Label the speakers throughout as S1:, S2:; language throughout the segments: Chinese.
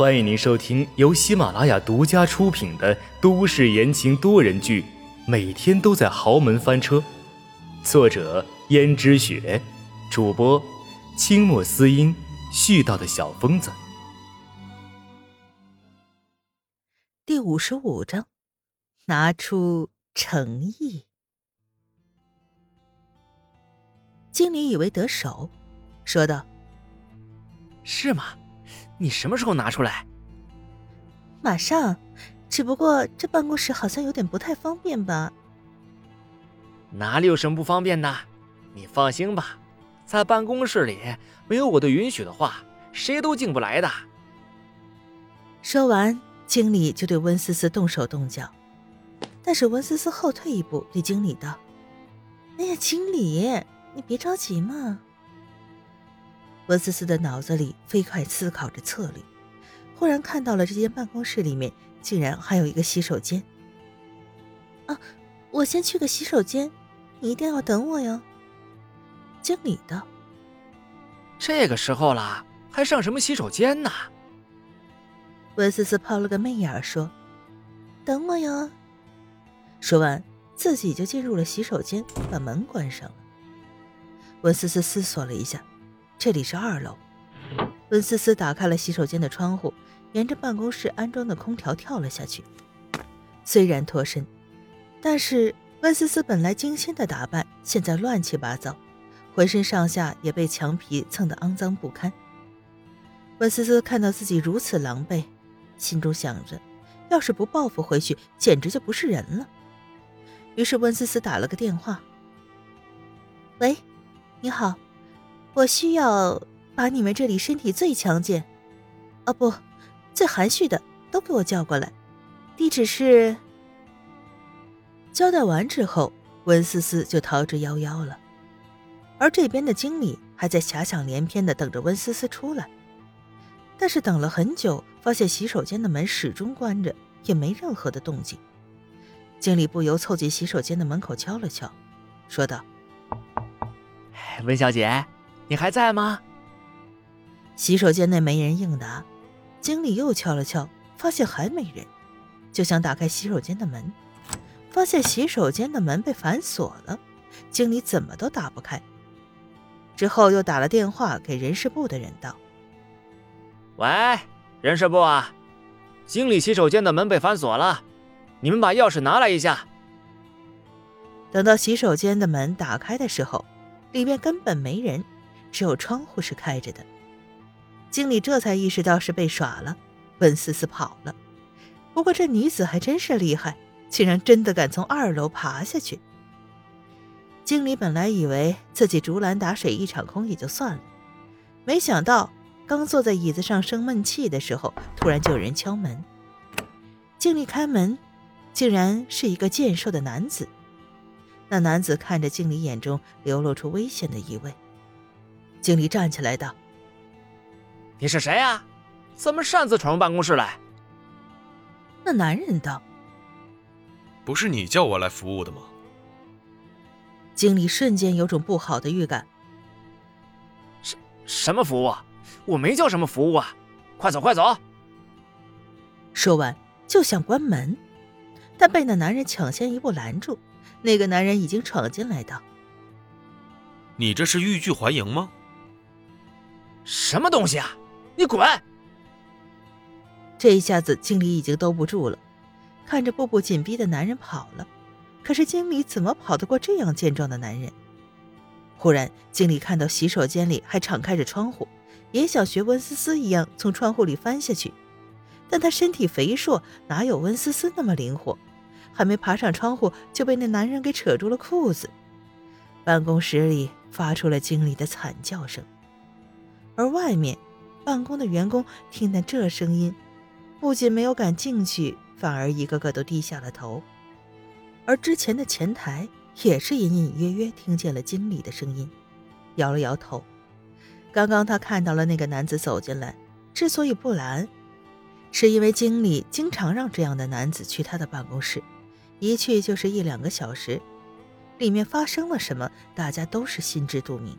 S1: 欢迎您收听由喜马拉雅独家出品的都市言情多人剧《每天都在豪门翻车》，作者：胭脂雪，主播：清墨思音，絮叨的小疯子。
S2: 第五十五章，拿出诚意。经理以为得手，说道：“
S3: 是吗？”你什么时候拿出来？
S2: 马上，只不过这办公室好像有点不太方便吧？
S3: 哪里有什么不方便的？你放心吧，在办公室里没有我的允许的话，谁都进不来的。
S2: 说完，经理就对温思思动手动脚，但是温思思后退一步，对经理道：“哎呀，经理，你别着急嘛。”温思思的脑子里飞快思考着策略，忽然看到了这间办公室里面竟然还有一个洗手间。啊，我先去个洗手间，你一定要等我哟。经理道。
S3: 这个时候了，还上什么洗手间呢？
S2: 温思思抛了个媚眼说：“等我哟。”说完，自己就进入了洗手间，把门关上了。温思思思索了一下。这里是二楼，温思思打开了洗手间的窗户，沿着办公室安装的空调跳了下去。虽然脱身，但是温思思本来精心的打扮现在乱七八糟，浑身上下也被墙皮蹭得肮脏不堪。温思思看到自己如此狼狈，心中想着，要是不报复回去，简直就不是人了。于是温思思打了个电话：“喂，你好。”我需要把你们这里身体最强健，哦不，最含蓄的都给我叫过来。地址是……交代完之后，温思思就逃之夭夭了。而这边的经理还在遐想连篇的等着温思思出来，但是等了很久，发现洗手间的门始终关着，也没任何的动静。经理不由凑近洗手间的门口敲了敲，说道：“
S3: 温小姐。”你还在吗？
S2: 洗手间内没人应答，经理又敲了敲，发现还没人，就想打开洗手间的门，发现洗手间的门被反锁了，经理怎么都打不开。之后又打了电话给人事部的人道：“
S3: 喂，人事部啊，经理洗手间的门被反锁了，你们把钥匙拿来一下。”
S2: 等到洗手间的门打开的时候，里面根本没人。只有窗户是开着的，经理这才意识到是被耍了，温思思跑了。不过这女子还真是厉害，竟然真的敢从二楼爬下去。经理本来以为自己竹篮打水一场空也就算了，没想到刚坐在椅子上生闷气的时候，突然就有人敲门。经理开门，竟然是一个健硕的男子。那男子看着经理，眼中流露出危险的意味。经理站起来道：“
S3: 你是谁啊？怎么擅自闯入办公室来？”
S2: 那男人道：“
S4: 不是你叫我来服务的吗？”
S2: 经理瞬间有种不好的预感。
S3: 什什么服务？我没叫什么服务啊！快走快走！
S2: 说完就想关门，但被那男人抢先一步拦住。那个男人已经闯进来道：“
S4: 你这是欲拒还迎吗？”
S3: 什么东西啊！你滚！
S2: 这一下子，经理已经兜不住了，看着步步紧逼的男人跑了。可是经理怎么跑得过这样健壮的男人？忽然，经理看到洗手间里还敞开着窗户，也想学温思思一样从窗户里翻下去，但他身体肥硕，哪有温思思那么灵活？还没爬上窗户，就被那男人给扯住了裤子。办公室里发出了经理的惨叫声。而外面，办公的员工听见这声音，不仅没有敢进去，反而一个个都低下了头。而之前的前台也是隐隐约约听见了经理的声音，摇了摇头。刚刚他看到了那个男子走进来，之所以不拦，是因为经理经常让这样的男子去他的办公室，一去就是一两个小时，里面发生了什么，大家都是心知肚明。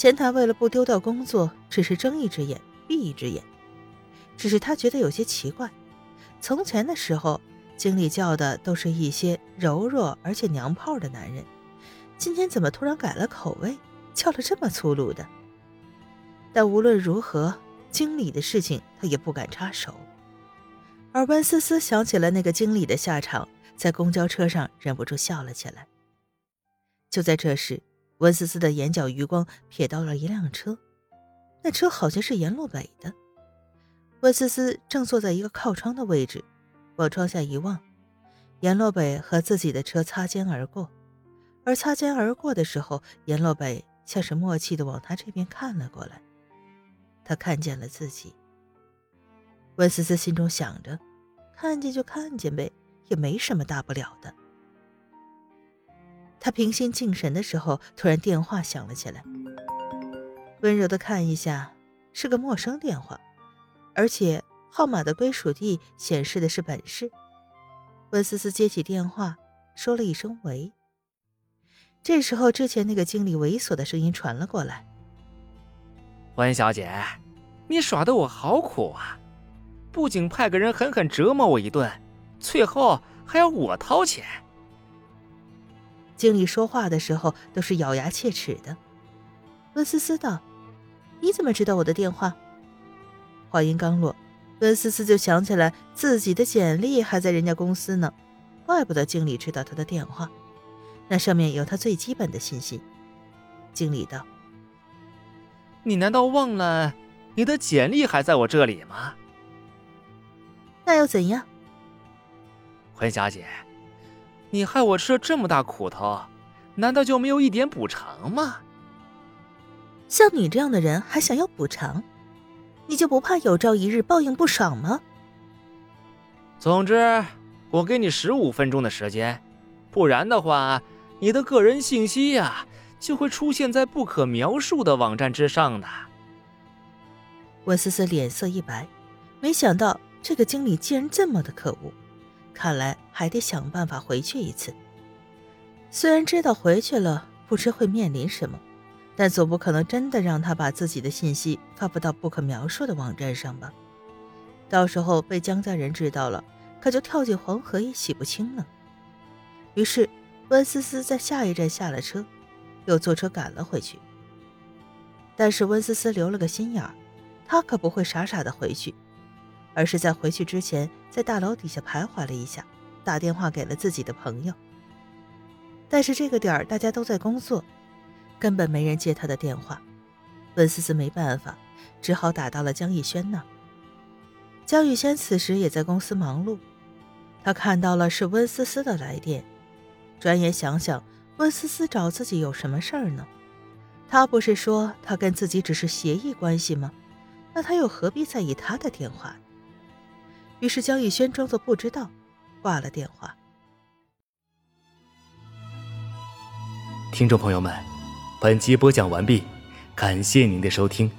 S2: 前台为了不丢掉工作，只是睁一只眼闭一只眼。只是他觉得有些奇怪。从前的时候，经理叫的都是一些柔弱而且娘炮的男人，今天怎么突然改了口味，叫了这么粗鲁的？但无论如何，经理的事情他也不敢插手。而温思思想起了那个经理的下场，在公交车上忍不住笑了起来。就在这时，温思思的眼角余光瞥到了一辆车，那车好像是阎洛北的。温思思正坐在一个靠窗的位置，往窗下一望，阎洛北和自己的车擦肩而过，而擦肩而过的时候，阎洛北像是默契的往他这边看了过来。他看见了自己。温思思心中想着：“看见就看见呗，也没什么大不了的。”他平心静神的时候，突然电话响了起来。温柔的看一下，是个陌生电话，而且号码的归属地显示的是本市。温思思接起电话，说了一声“喂”。这时候，之前那个经理猥琐的声音传了过来：“
S3: 温小姐，你耍的我好苦啊！”不仅派个人狠狠折磨我一顿，最后还要我掏钱。
S2: 经理说话的时候都是咬牙切齿的。温思思道：“你怎么知道我的电话？”话音刚落，温思思就想起来自己的简历还在人家公司呢，怪不得经理知道她的电话，那上面有她最基本的信息。经理道：“
S3: 你难道忘了你的简历还在我这里吗？”
S2: 那又怎样，
S3: 温小姐，你害我吃了这么大苦头，难道就没有一点补偿吗？
S2: 像你这样的人还想要补偿，你就不怕有朝一日报应不爽吗？
S3: 总之，我给你十五分钟的时间，不然的话，你的个人信息呀就会出现在不可描述的网站之上的。
S2: 温思思脸色一白，没想到。这个经理竟然这么的可恶，看来还得想办法回去一次。虽然知道回去了不知会面临什么，但总不可能真的让他把自己的信息发布到不可描述的网站上吧？到时候被江家人知道了，可就跳进黄河也洗不清了。于是温思思在下一站下了车，又坐车赶了回去。但是温思思留了个心眼儿，她可不会傻傻的回去。而是在回去之前，在大楼底下徘徊了一下，打电话给了自己的朋友。但是这个点儿大家都在工作，根本没人接他的电话。温思思没办法，只好打到了江逸轩那儿。江宇轩此时也在公司忙碌，他看到了是温思思的来电，转眼想想，温思思找自己有什么事儿呢？他不是说他跟自己只是协议关系吗？那他又何必在意他的电话？于是江逸轩装作不知道，挂了电话。
S1: 听众朋友们，本集播讲完毕，感谢您的收听。